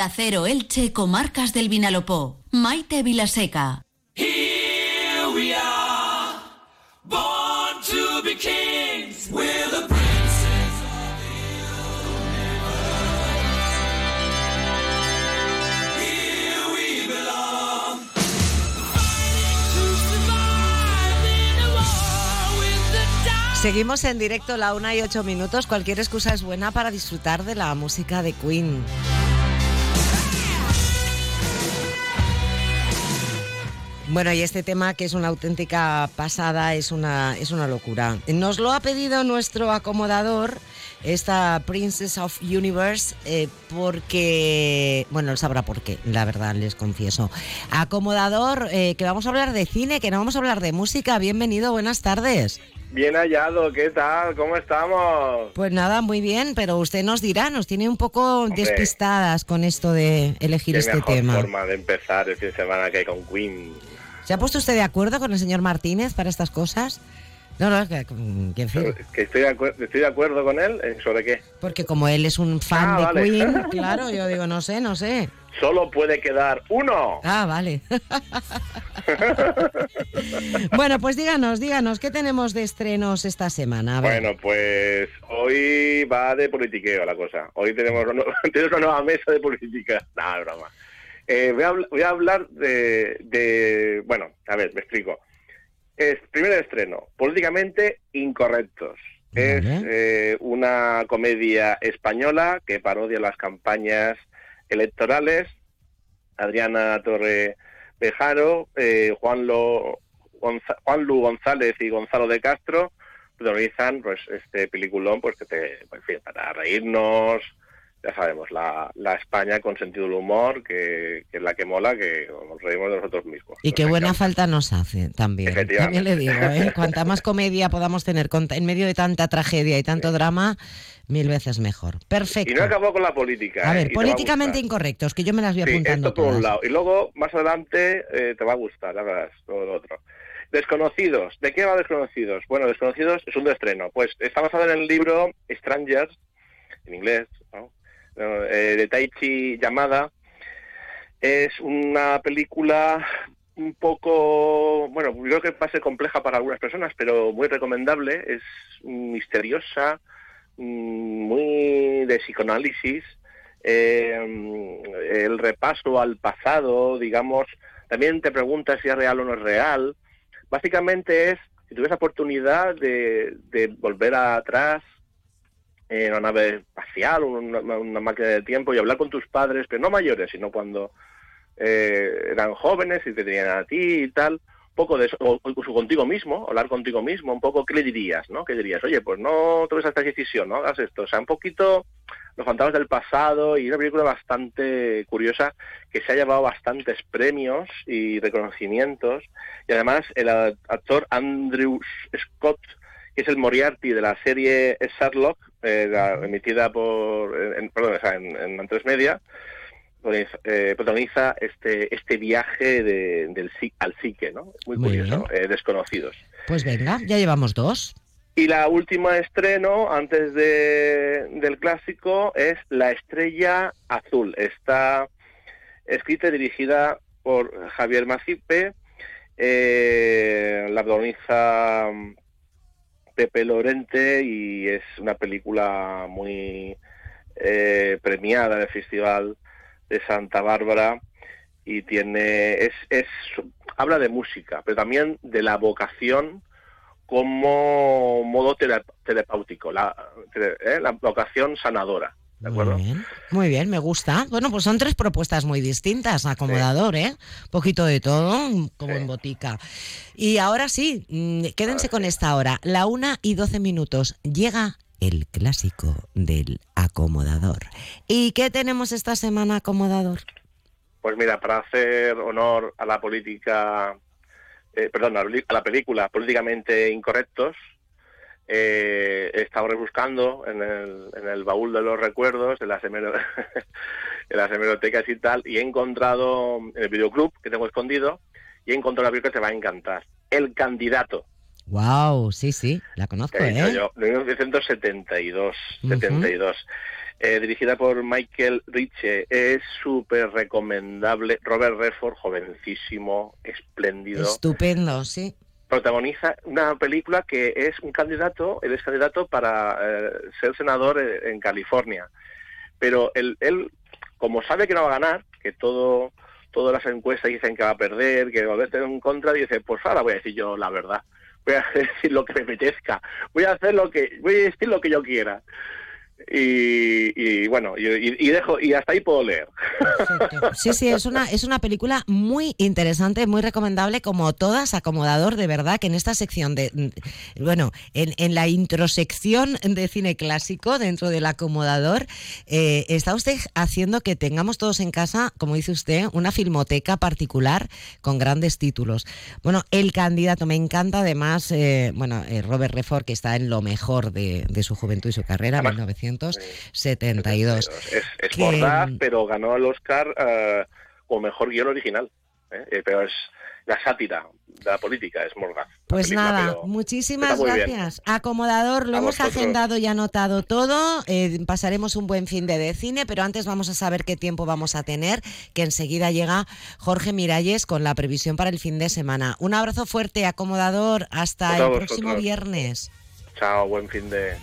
Acero Elche, Comarcas del Vinalopó. Maite Vilaseca. Seguimos en directo la una y ocho minutos. Cualquier excusa es buena para disfrutar de la música de Queen. Bueno, y este tema que es una auténtica pasada, es una, es una locura. Nos lo ha pedido nuestro acomodador, esta Princess of Universe, eh, porque, bueno, él sabrá por qué, la verdad, les confieso. Acomodador, eh, que vamos a hablar de cine, que no vamos a hablar de música. Bienvenido, buenas tardes. Bien hallado, ¿qué tal? ¿Cómo estamos? Pues nada, muy bien, pero usted nos dirá, nos tiene un poco despistadas con esto de elegir este mejor tema. forma de empezar el fin de semana que con Queen. ¿Se ha puesto usted de acuerdo con el señor Martínez para estas cosas? No, no, que, que en fin, Que estoy de, acuer- estoy de acuerdo con él, ¿eh? ¿sobre qué? porque como él es un fan Ah, de vale. Queen, claro, yo digo, no sé, no sé. Solo puede quedar uno. Ah, vale. bueno, pues díganos, díganos, ¿qué tenemos de estrenos esta semana? Bueno, pues hoy va de politiqueo la cosa. Hoy tenemos, una nueva- tenemos una nueva mesa de política. Es broma. Eh, voy, a, voy a hablar de, de- Bueno, a ver, me explico. Es, primer estreno, políticamente incorrectos. Es eh, una comedia española que parodia las campañas electorales. Adriana Torre Pejaro, eh, Juan, Lo, Gonza- Juan Lu González y Gonzalo de Castro protagonizan pues este peliculón pues que te en fin, para reírnos ya sabemos la, la España con sentido del humor que, que es la que mola que nos reímos de nosotros mismos Y qué buena falta nos hace también. También le digo, ¿eh? Cuanta más comedia podamos tener en medio de tanta tragedia y tanto drama, mil veces mejor. Perfecto. y no acabó con la política A ¿eh? ver, políticamente incorrectos, que yo me las voy Sí, apuntando esto por un lado. Y luego, más adelante, eh, te va a gustar, ya verás, todo lo otro. Desconocidos. ¿De qué va Desconocidos? Bueno, Desconocidos es un de estreno. Pues está basado en el libro Strangers, en inglés, Eh, de Taichi Yamada. Es una película un poco, bueno, creo que va a ser compleja para algunas personas, pero muy recomendable. Es misteriosa, mm, muy de psicoanálisis. Eh, el repaso al pasado, digamos, también te preguntas si es real o no es real. Básicamente es, si tuvieras oportunidad de volver atrás en una nave espacial, una, máquina de tiempo y hablar con tus padres, pero no mayores, sino cuando eh, eran jóvenes y te tenían a ti y tal, un poco de eso, o o contigo mismo, hablar contigo mismo, un poco, ¿qué le dirías? ¿no? ¿Qué dirías? Oye, pues no tomes esta decisión, no hagas esto. O sea, un poquito los fantasmas del pasado y una película bastante curiosa que se ha llevado bastantes premios y reconocimientos. Y además el actor Andrew Scott, que es el Moriarty de la serie Sherlock, eh, la- emitida por, en, perdón, o sea, en, en Media, protagoniza, eh, protagoniza este este viaje de, del al psique, ¿no? Muy Muy curioso, eh, desconocidos. Pues venga, ya llevamos dos. Y la última estreno, antes de, del clásico, es La Estrella Azul. Está escrita y dirigida por Javier Macipe. Eh, la protagoniza Pepe Lorente y es una película muy eh, premiada en el Festival de Santa Bárbara y tiene es, es habla de música, pero también de la vocación como modo tele- terapéutico, la, ¿eh? la vocación sanadora. ¿De acuerdo? Muy bien, muy bien, me gusta. Bueno, pues son tres propuestas muy distintas, acomodador, ¿eh? Poquito de todo, como Sí. en botica. Y ahora sí, mm, quédense con esta hora, la una y doce minutos. Llega el clásico del acomodador. ¿Y qué tenemos esta semana, acomodador? Pues mira, para hacer honor a la política, eh, perdón, a la película Políticamente Incorrectos, eh, he estado rebuscando en el, en el baúl de los recuerdos, en las, en las hemerotecas y tal, y he encontrado en el videoclub que tengo escondido, y he encontrado una película que te va a encantar. El candidato. Wow, sí, sí, la conozco, dicho ¿eh? yo, de 1972. Ujú. 72. eh, dirigida por Michael Ritchie. Es súper recomendable. Robert Redford, jovencísimo, espléndido. Estupendo, sí. Protagoniza una película que es un candidato, él es candidato para eh, ser senador en California. Pero él, él, como sabe que no va a ganar, que todo todas las encuestas dicen que va a perder, que va a haber en contra, dice, pues ahora voy a decir yo la verdad voy a decir lo que me apetezca, voy a hacer lo que, voy a decir lo que yo quiera. Y, bueno, y, dejo, y hasta ahí puedo leer. Sí, sí, es una, es una película muy interesante, muy recomendable, como todas, acomodador, de verdad, que en esta sección de, bueno, en, en la introsección de cine clásico dentro del acomodador, eh, está usted haciendo que tengamos todos en casa, como dice usted, una filmoteca particular con grandes títulos. Bueno, el candidato, me encanta además, eh, bueno, eh, Robert Redford, que está en lo mejor de, de su juventud y su carrera, 1900 1972. Es, es pero ganó el Oscar uh, como mejor guion original. ¿eh? Eh, pero es la sátira de la política, es Morgaz. Pues nada, muchísimas gracias. Acomodador, lo hemos agendado y anotado todo. Eh, pasaremos un buen fin de, cine, pero antes vamos a saber qué tiempo vamos a tener, que enseguida llega Jorge Miralles con la previsión para el fin de semana. Un abrazo fuerte, acomodador. Hasta el próximo viernes. Chao, buen fin de...